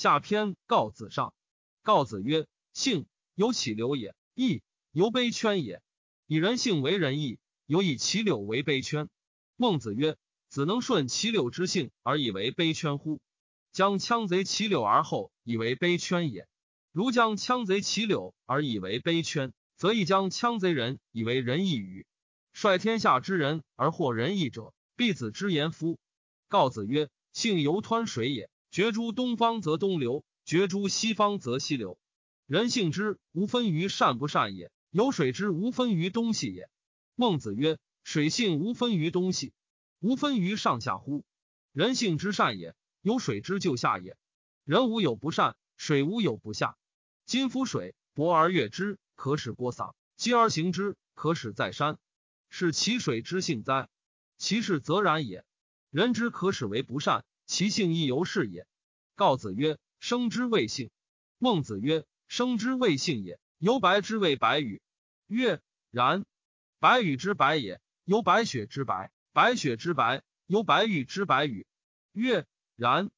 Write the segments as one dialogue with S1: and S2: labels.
S1: 下篇告子上。告子曰：性有起流也，义由卑圈也。以人性为仁义，有以其柳为卑圈。孟子曰：子能顺其柳之性而以为卑圈乎？将羌贼其柳而后以为卑圈也。如将羌贼其柳而以为卑圈，则亦将羌贼人以为仁义与？率天下之人而获仁义者，必子之言夫。告子曰：性犹湍水也，决诸东方则东流，决诸西方则西流。人性之无分于善不善也，有水之无分于东西也。孟子曰：水性无分于东西，无分于上下乎？人性之善也，有水之就下也。人无有不善，水无有不下。今夫水，薄而悦之，可使播撒；积而行之，可使在山。是其水之性哉？其事则然也。人之可使为不善，其性亦犹是也。告子曰：生之谓性。孟子曰：生之谓性也，由白之谓白羽。曰：然。白羽之白也，由白雪之白；白雪之白，由白玉之白羽。曰：然。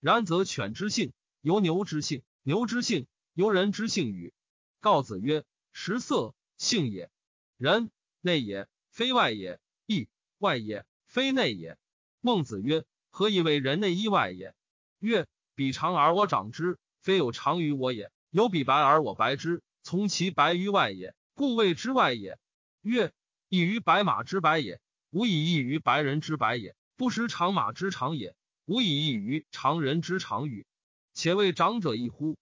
S1: 然则犬之性由牛之性，牛之性。由人之性与？告子曰：食色，性也。人内也，非外也；义外也，非内也。孟子曰：何以为人内衣外也？曰：彼长而我长之，非有长于我也；有彼白而我白之，从其白于外也，故谓之外也。曰：异于白马之白也，无以异于白人之白也；不识长马之长也，无以异于常人之长与。且谓长者异乎？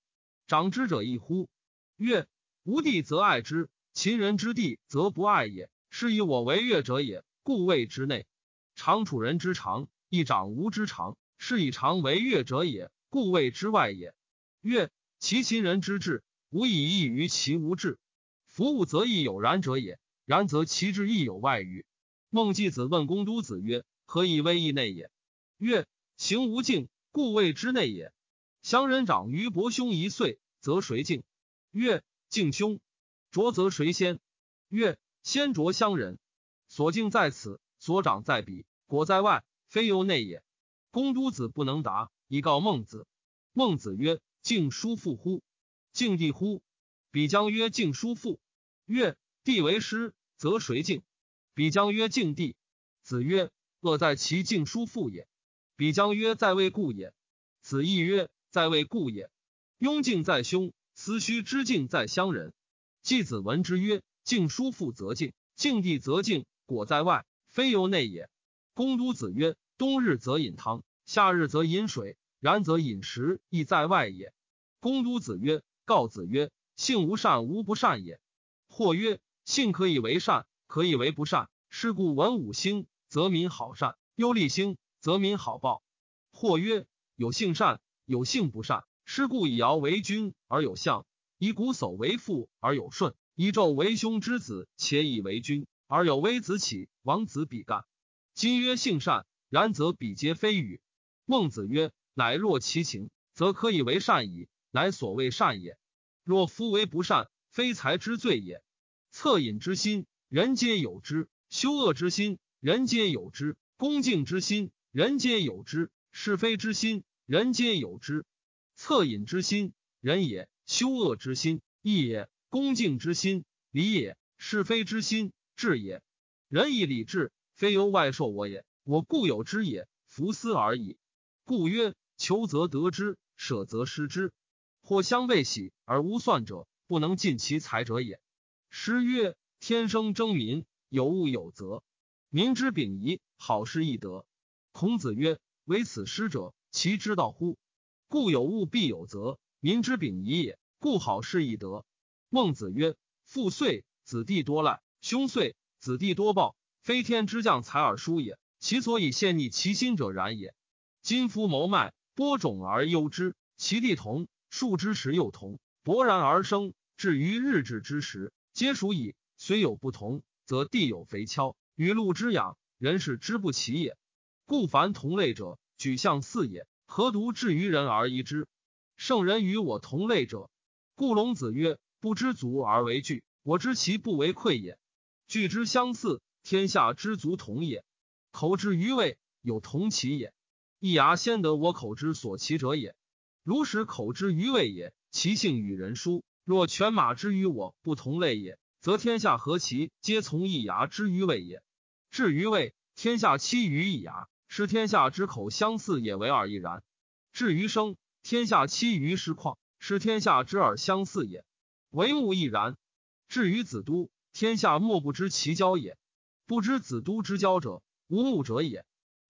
S1: 长之者异乎？曰：吾地则爱之，秦人之地则不爱也。是以我为悦者也，故谓之内。长处人之长，亦长无之长，是以长为悦者也，故谓之外也。曰：其秦人之志，无以异于其无志。夫物则亦有然者也，然则其志亦有外于。孟季子问公都子曰：何以为义内也？曰：行无敬，故谓之内也。乡人长于伯兄一岁，则谁敬？曰：敬兄。卓则谁先？曰：先卓乡人。所敬在此，所长在彼，果在外，非由内也。公都子不能答，以告孟子。孟子曰：敬叔父乎？敬弟乎？比将曰：敬叔父。曰：弟为师，则谁敬？比将曰：敬弟。子曰：恶在其敬叔父也。比将曰：在位故也。子亦曰。在位故也。雍敬在兄，思虚之敬在乡人。季子闻之曰：“敬叔父则敬，敬弟则敬，果在外，非由内也。”公都子曰：“冬日则饮汤，夏日则饮水，然则饮食亦在外也。”公都子曰：“告子曰：性无善无不善也。或曰：性可以为善，可以为不善。是故文武兴，则民好善；忧利兴，则民好报。或曰：有性善。”有性不善，是故以尧为君而有相，以瞽叟为父而有顺，以纣为兄之子且以为君而有微子启、王子比干。今曰性善，然则彼皆非与。孟子曰：乃若其情，则可以为善矣。乃所谓善也。若夫为不善，非才之罪也。恻隐之心，人皆有之；羞恶之心，人皆有之；恭敬之心，人皆有之；是非之心。人皆有之，恻隐之心，仁也；羞恶之心，义也；恭敬之心，礼也；是非之心，智也。仁义礼智，非由外受我也，我固有之也，弗思而已。故曰：求则得之，舍则失之。或相未喜而无算者，不能尽其才者也。诗曰：天生争民，有物有则，民之秉仪，好事易得。孔子曰：唯此师者。其之道乎？故有物必有则，民之秉仪也。故好事易得。孟子曰：父岁，子弟多赖；兄岁，子弟多报。非天之降才而殊也，其所以陷逆其心者然也。今夫谋脉，播种而忧之，其地同，树之时又同，勃然而生，至于日至之时，皆属矣。虽有不同，则地有肥锹，雨露之养，人是之不齐也。故凡同类者。举象似也，何独至于人而异之？圣人与我同类者，故龙子曰：“不知足而为惧，我知其不为愧也。惧之相似，天下之足同也。口之于味，有同其也。一牙先得我口之所齐者也。如使口之于味也，其性与人殊。若犬马之于我不同类也，则天下何其皆从一牙之于味也？至于味，天下七于一牙，是天下之口相似也为二亦然。至于声，天下七于实况，是天下之耳相似也，唯目亦然。至于子都，天下莫不知其交也，不知子都之交者，无目者也。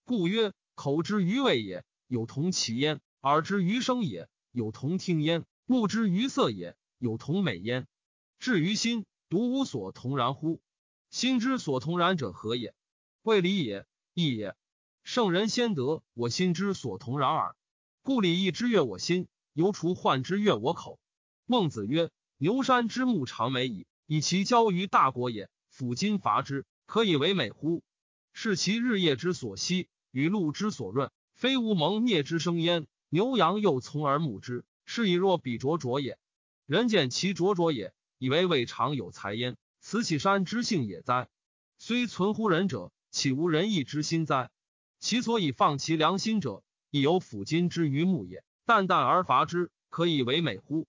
S1: 故曰：口之于味也，有同其焉；耳之于声也，有同听焉；目之于色也，有同美焉。至于心，独无所同然乎？心之所同然者何也？谓礼也，义也。圣人先得我心之所同然耳。故礼义之悦我心，犹除患之悦我口。孟子曰：牛山之木长美矣，以其交于大国也。斧金伐之，可以为美乎？是其日夜之所息，雨露之所润，非无蒙灭之生焉。牛羊又从而牧之，是以若彼灼灼也。人见其灼灼也，以为未尝有才焉。此岂山之性也哉？虽存乎人者，岂无仁义之心哉？其所以放其良心者，亦有斧金之于木也。淡淡而伐之，可以为美乎？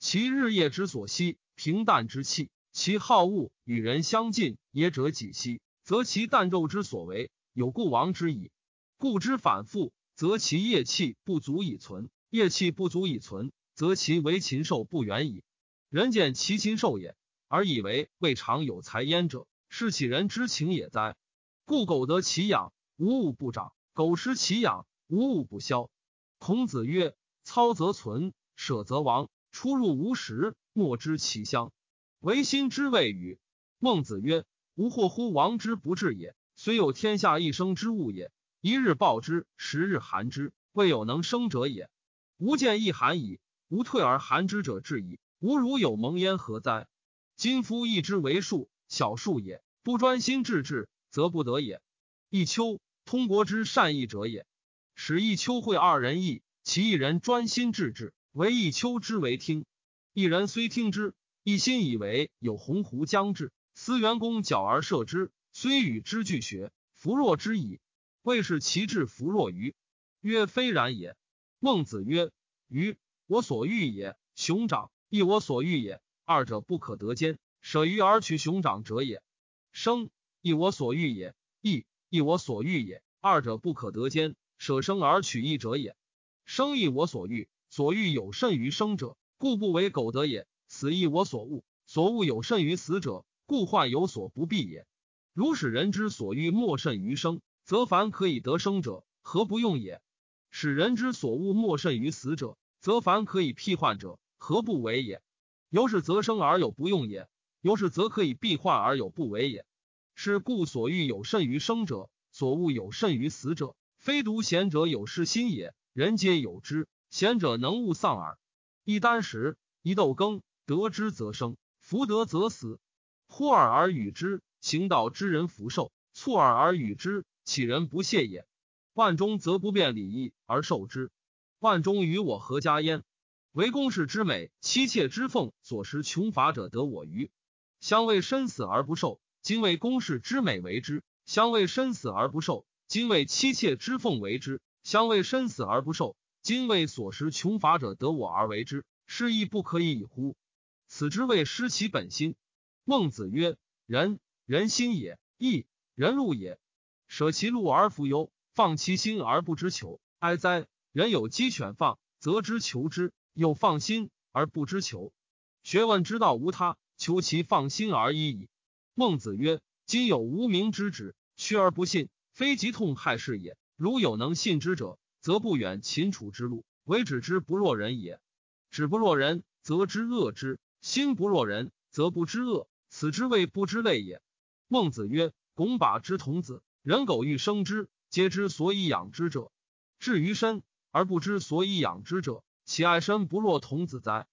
S1: 其日夜之所息，平淡之气，其好恶与人相近也者几兮？则其淡肉之所为，有故亡之矣。故之反复，则其业气不足以存；业气不足以存，则其为禽兽不远矣。人见其禽兽也。而以为未尝有才焉者，是其人之情也哉？故苟得其养，无物不长；苟失其养，无物不消。孔子曰：“操则存，舍则亡。出入无时，莫知其乡。唯心之谓与？”孟子曰：“无惑乎王之不治也。虽有天下一生之物也，一日暴之，十日寒之，未有能生者也。吾见一寒矣，吾退而寒之者至矣。吾如有蒙焉，何哉？”今夫一之为数，小数也。不专心致志，则不得也。一秋通国之善弈者也。使一秋会二人弈，其一人专心致志，为一秋之为听；一人虽听之，一心以为有鸿鹄将至，思元公角而射之，虽与之俱学，弗若之矣。谓是其志弗若愚。曰：非然也。孟子曰：愚，我所欲也；熊掌，亦我所欲也。二者不可得兼，舍鱼而取熊掌者也。生亦我所欲也，义亦我所欲也。二者不可得兼，舍生而取义者也。生亦我所欲，所欲有甚于生者，故不为苟得也。死亦我所恶，所恶有甚于死者，故患有所不避也。如使人之所欲莫甚于生，则凡可以得生者，何不用也？使人之所恶莫甚于死者，则凡可以辟患者，何不为也？由是则生而有不用也，由是则可以避患而有不为也。是故所欲有甚于生者，所恶有甚于死者，非独贤者有失心也，人皆有之。贤者能勿丧耳。一箪食，一豆羹，得之则生，福得则死。忽尔而与之，行道之人福寿；促尔而与之，岂人不谢也？万中则不辩礼义而受之，万中与我何家焉？为公室之美，妻妾之奉，所食穷乏者得我于。相为身死而不受，今为公室之美为之；相为身死而不受，今为妻妾之奉为之；相为身死而不受，今为所食穷乏者得我而为之。是亦不可以已乎？此之谓失其本心。孟子曰：人，人心也；义，人路也。舍其路而弗忧，放其心而不知求，哀哉！人有鸡犬放，则之求之。又放心而不知求，学问之道无他，求其放心而已矣。孟子曰：今有无名之子，屈而不信，非疾痛害事也。如有能信之者，则不远秦楚之路，为止之不若人也。止不若人，则知恶之；心不若人，则不知恶。此之谓不知类也。孟子曰：拱把之童子，人苟欲生之，皆知所以养之者；至于身而不知所以养之者。其爱身不若童子哉？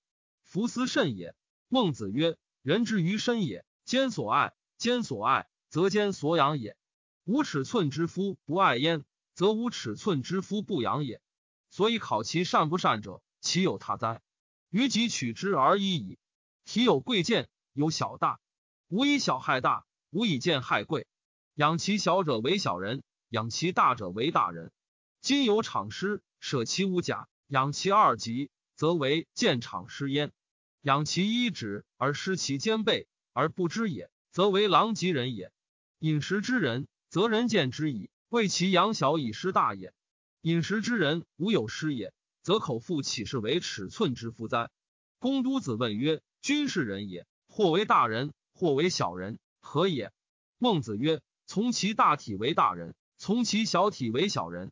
S1: 夫思甚也。孟子曰：“人之于身也，兼所爱，兼所爱，则兼所养也。无尺寸之夫不爱焉，则无尺寸之夫不养也。所以考其善不善者，其有他哉？于己取之而已矣。体有贵贱，有小大，无以小害大，无以贱害贵。养其小者为小人，养其大者为大人。今有场师，舍其无甲。”养其二极，则为见场师焉；养其一指而失其肩背而不知也，则为狼藉人也。饮食之人，则人见之矣，为其养小以失大也。饮食之人无有失也，则口腹岂是为尺寸之夫哉？公都子问曰：“君是人也，或为大人，或为小人，何也？”孟子曰：“从其大体为大人，从其小体为小人。”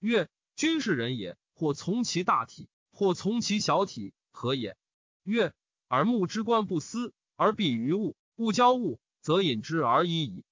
S1: 曰：“君是人也，或从其大体，或从其小体，何也？”曰：“耳目之观不思而避于物，物交物，则隐之而已矣。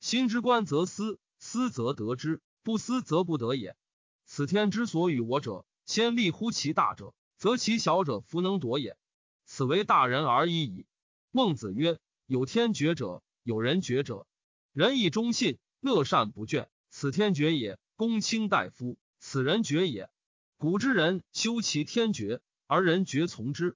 S1: 心之观则思，思则得之，不思则不得也。”此天之所与我者，先立乎其大者，则其小者弗能夺也。此为大人而已矣。孟子曰：“有天绝者，有人绝者。仁义忠信，乐善不倦，此天绝也。公卿大夫，此人绝也。古之人修其天绝，而人绝从之；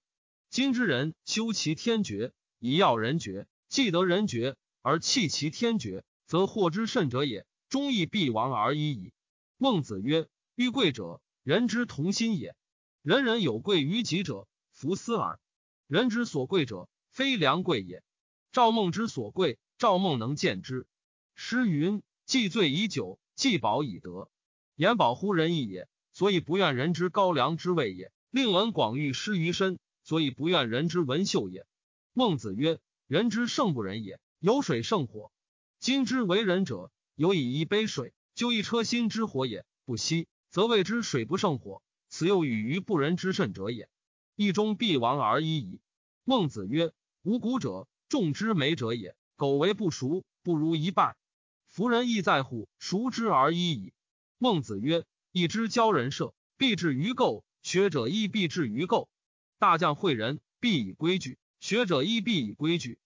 S1: 今之人修其天绝，以要人绝。既得人绝，而弃其天绝，则祸之甚者也。忠义必亡而已矣。”孟子曰。欲贵者，人之同心也。人人有贵于己者，弗思耳。人之所贵者，非良贵也。赵孟之所贵，赵孟能见之。诗云：“既醉以酒，既饱以德。”言保乎仁义也，所以不愿人之高粱之味也。令闻广欲失于身，所以不愿人之文秀也。孟子曰：“人之圣不仁也，有水胜火。今之为人者，有以一杯水就一车薪之火也，不息。”则谓之水不胜火，此又与于不仁之甚者也。意中必亡而已矣。孟子曰：“无谷者，众之美者也。苟为不熟，不如一败。夫人亦在乎熟之而已矣。”孟子曰：“义之教人射，必至于垢；学者亦必至于垢。大将诲人，必以规矩；学者亦必以规矩。